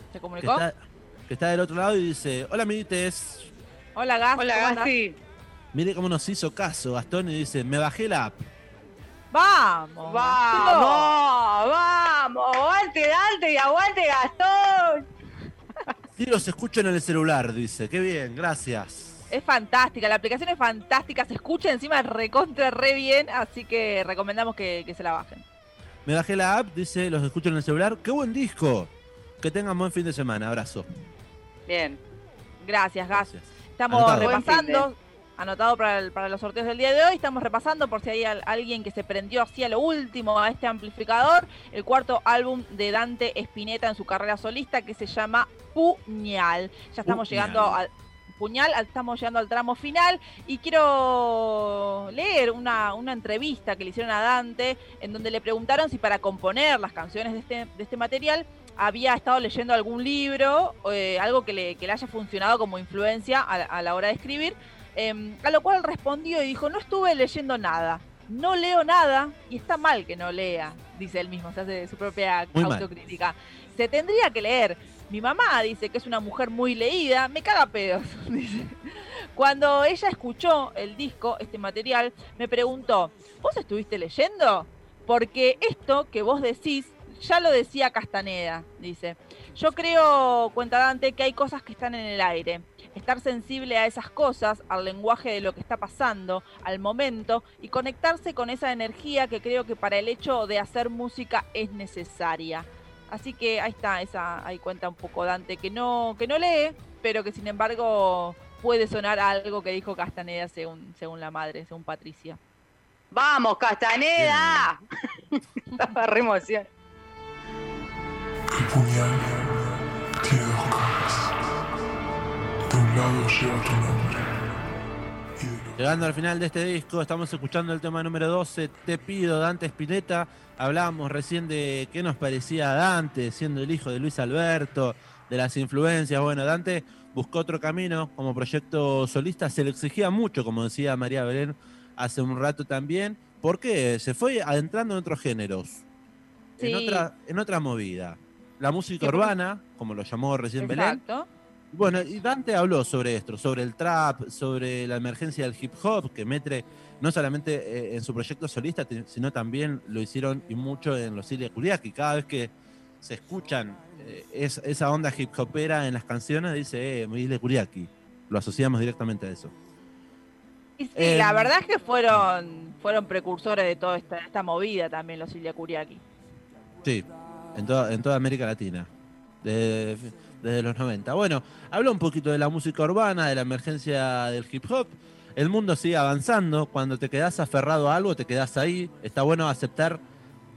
¿Se que comunicó? está, que está del otro lado y dice, hola amiguites, Hola, Gas. Hola. Gasti. mire cómo nos hizo caso Gastón y dice, me bajé la app. Vamos. Vamos, vamos, aguante Dante y aguante Gastón. Sí, los escucho en el celular, dice, qué bien, gracias. Es fantástica, la aplicación es fantástica, se escucha encima recontra re bien, así que recomendamos que, que se la bajen. Me bajé la app, dice, los escucho en el celular. ¡Qué buen disco! Que tengan buen fin de semana. Abrazo. Bien. Gracias, Gas. Gracias. Estamos Anotado. Repasando, anotado para, el- para los sorteos del día de hoy, estamos repasando por si hay al- alguien que se prendió así a lo último a este amplificador, el cuarto álbum de Dante Spinetta en su carrera solista que se llama Puñal. Ya estamos Puñal. llegando al puñal, al- estamos llegando al tramo final y quiero leer una, una entrevista que le hicieron a Dante en donde le preguntaron si para componer las canciones de este, de este material había estado leyendo algún libro, eh, algo que le, que le haya funcionado como influencia a, la- a la hora de escribir, eh, a lo cual respondió y dijo, no estuve leyendo nada, no leo nada y está mal que no lea, dice él mismo, se hace su propia Muy mal. autocrítica. Se tendría que leer. Mi mamá dice que es una mujer muy leída, me caga pedos, dice. Cuando ella escuchó el disco, este material, me preguntó, ¿vos estuviste leyendo? Porque esto que vos decís ya lo decía Castaneda, dice. Yo creo, cuenta Dante, que hay cosas que están en el aire. Estar sensible a esas cosas, al lenguaje de lo que está pasando, al momento, y conectarse con esa energía que creo que para el hecho de hacer música es necesaria. Así que ahí está, esa, ahí cuenta un poco Dante, que no, que no lee, pero que sin embargo puede sonar a algo que dijo Castaneda según, según la madre, según Patricia. Vamos, Castaneda. Estaba re emoción. El puñal tiene dos caras. De un lado lleva tu nombre. Llegando al final de este disco, estamos escuchando el tema número 12, Te pido, Dante Spinetta. Hablábamos recién de qué nos parecía Dante, siendo el hijo de Luis Alberto, de las influencias. Bueno, Dante buscó otro camino como proyecto solista, se le exigía mucho, como decía María Belén hace un rato también, porque se fue adentrando en otros géneros, en, otra, en otra movida. La música urbana, como lo llamó recién Belén, Exacto. Bueno, y Dante habló sobre esto, sobre el trap, sobre la emergencia del hip hop, que Metre no solamente eh, en su proyecto solista, sino también lo hicieron y mucho en los Ilia Kuriaki. Cada vez que se escuchan eh, es- esa onda hip hopera en las canciones, dice, eh, Ilia Kuriaki. Lo asociamos directamente a eso. Y sí, Em, la verdad es que fueron, fueron precursores de toda esta, esta movida también los Ilya Kuriaki. Sí, en toda, en toda América Latina. Desde los 90. Bueno, habló un poquito de la música urbana, de la emergencia del hip hop. El mundo sigue avanzando. Cuando te quedas aferrado a algo, te quedas ahí. Está bueno aceptar,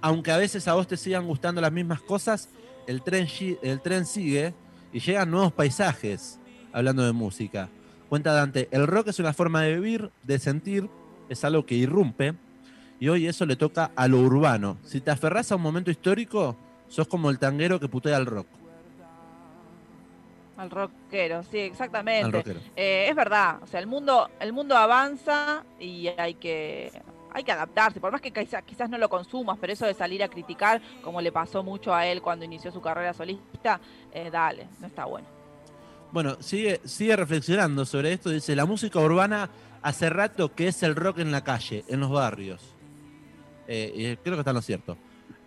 aunque a veces a vos te sigan gustando las mismas cosas, el tren, el tren sigue y llegan nuevos paisajes, hablando de música. Cuenta Dante, el rock es una forma de vivir, de sentir, es algo que irrumpe, y hoy eso le toca a lo urbano. Si te aferrás a un momento histórico, sos como el tanguero que putea al rock. Al rockero, sí, exactamente. Al rockero. Eh, es verdad, o sea, el mundo, el mundo avanza y hay que, hay que adaptarse, por más que quizás, quizás no lo consumas, pero eso de salir a criticar, como le pasó mucho a él cuando inició su carrera solista, eh, dale, no está bueno. Bueno, sigue, sigue reflexionando sobre esto. Dice, la música urbana hace rato que es el rock en la calle, en los barrios. Eh, y creo que está en lo cierto.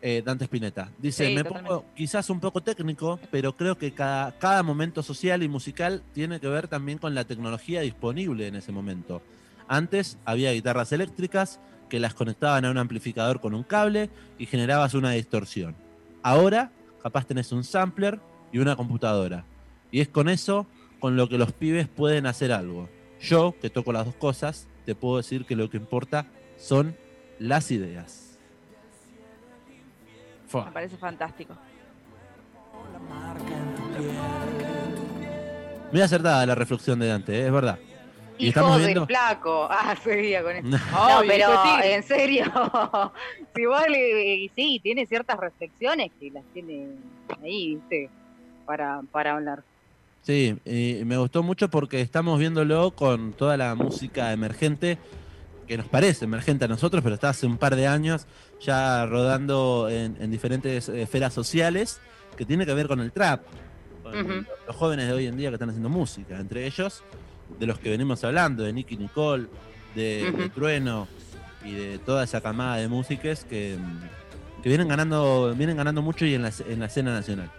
Eh, Dante Spinetta. Dice, Sí, me totalmente. pongo quizás un poco técnico, pero creo que cada, cada momento social y musical tiene que ver también con la tecnología disponible en ese momento. Antes había guitarras eléctricas que las conectaban a un amplificador con un cable y generabas una distorsión. Ahora, capaz tenés un sampler y una computadora. Y es con eso con lo que los pibes pueden hacer algo. Yo, que toco las dos cosas, te puedo decir que lo que importa son las ideas. Fua. Me parece fantástico. Muy acertada la reflexión de Dante, ¿eh? es verdad. Y Hijo estamos del flaco. Ah, seguía con eso. No, pero en serio, si vos le, y sí, tiene ciertas reflexiones que las tiene ahí, viste, para, para hablar. Sí, y me gustó mucho porque estamos viéndolo con toda la música emergente, que nos parece emergente a nosotros, pero está hace un par de años ya rodando en, en diferentes esferas sociales, que tiene que ver con el trap, con los jóvenes de hoy en día que están haciendo música, entre ellos de los que venimos hablando, de Nicky Nicole, de. Trueno y de toda esa camada de músicas que, que vienen ganando, vienen ganando mucho y en la, en la escena nacional.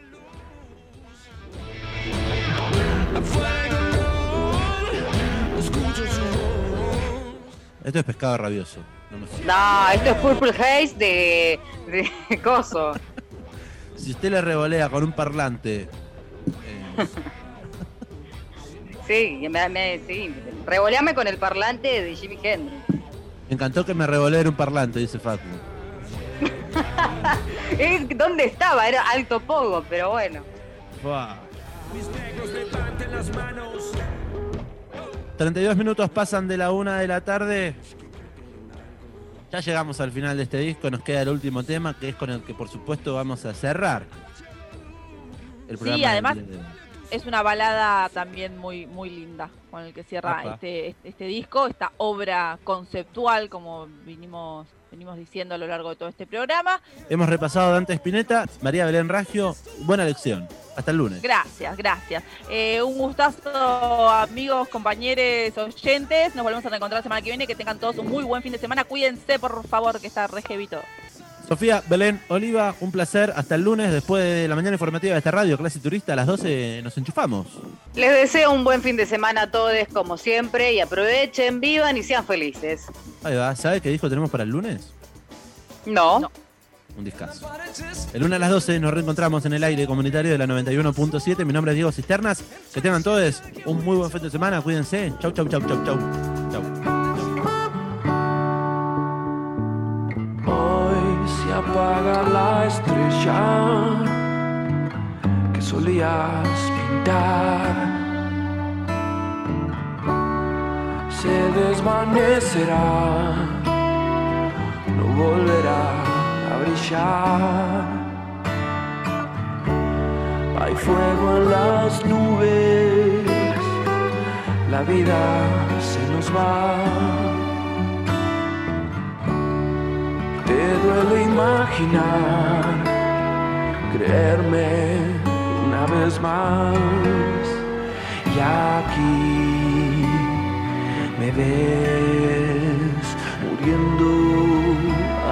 Esto es pescado rabioso. no me. No, esto es Purple Haze de, de Coso. Si usted le revolea con un parlante. eh, Sí, me, me- sí, revoleame con el parlante de Jimi Hendrix. me encantó que me revolea un parlante, dice Facu. ¿Dónde estaba? Era alto pogo, pero bueno. Fua. 32 minutos pasan de la una de la tarde. Ya llegamos al final de este disco. Nos queda el último tema, que es con el que, por supuesto, vamos a cerrar. El Sí, del además-. Es una balada también muy, muy linda con el que cierra este, este, este disco, esta obra conceptual, como vinimos, venimos diciendo a lo largo de todo este programa. Hemos repasado Dante Spinetta, María Belén Raggio. Buena lección. Hasta el lunes. Gracias, gracias. Eh, un gustazo, amigos, compañeros, oyentes. Nos volvemos a reencontrar la semana que viene. Que tengan todos un muy buen fin de semana. Cuídense, por favor, que está re todo. Sofía, Belén, Oliva, un placer. Hasta el lunes, después de la mañana informativa de esta radio, clase turista, a las 12 nos enchufamos. Les deseo un buen fin de semana a todos, como siempre, y aprovechen, vivan y sean felices. Ahí va. ¿Sabe qué disco tenemos para el lunes? No. No. Un discazo. El lunes a las 12 nos reencontramos en el aire comunitario de la 91.7. Mi nombre es Diego Cisternas. Que tengan todos un muy buen fin de semana. Cuídense. Chau, chau, chau, chau, chau. Chau. Apaga la estrella que solías pintar. Se desvanecerá, no volverá a brillar. Hay fuego en las nubes, la vida se nos va. Te duele imaginar, creerme una vez más. Y aquí me ves muriendo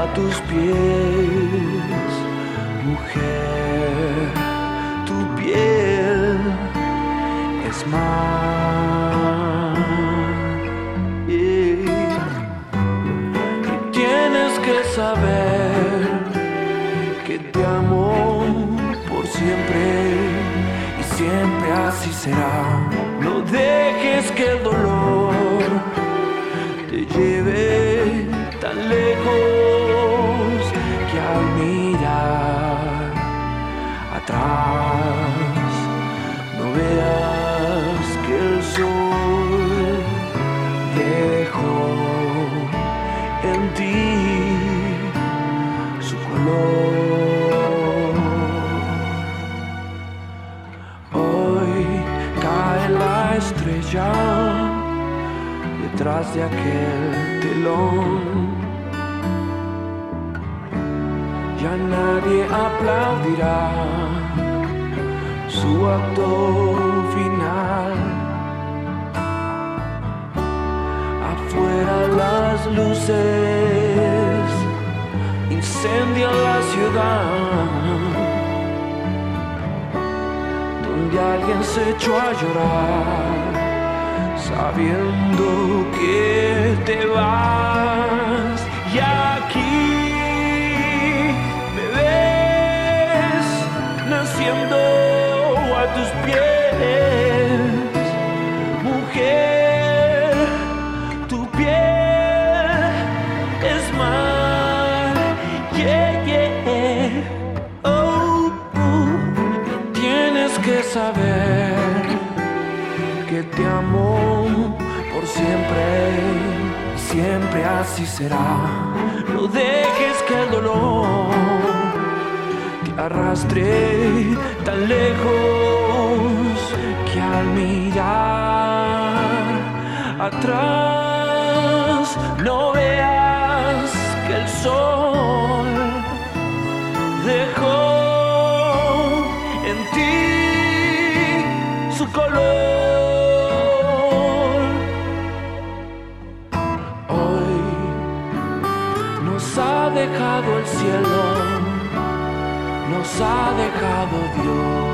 a tus pies, mujer. Tu piel es mar. Saber que te amo por siempre y siempre así será. No dejes que el dolor te lleve tan lejos que al mirar atrás de aquel telón. Ya nadie aplaudirá su acto final. Afuera las luces incendian la ciudad. Donde alguien se echó a llorar sabiendo que te vas. Y aquí me ves naciendo a tus pies, mujer, tu piel es mar, yeah, oh. tienes que saber que te amo siempre, y siempre así será. No dejes que el dolor te arrastre tan lejos que al mirar atrás no veas que el sol dejó nos ha dejado Dios.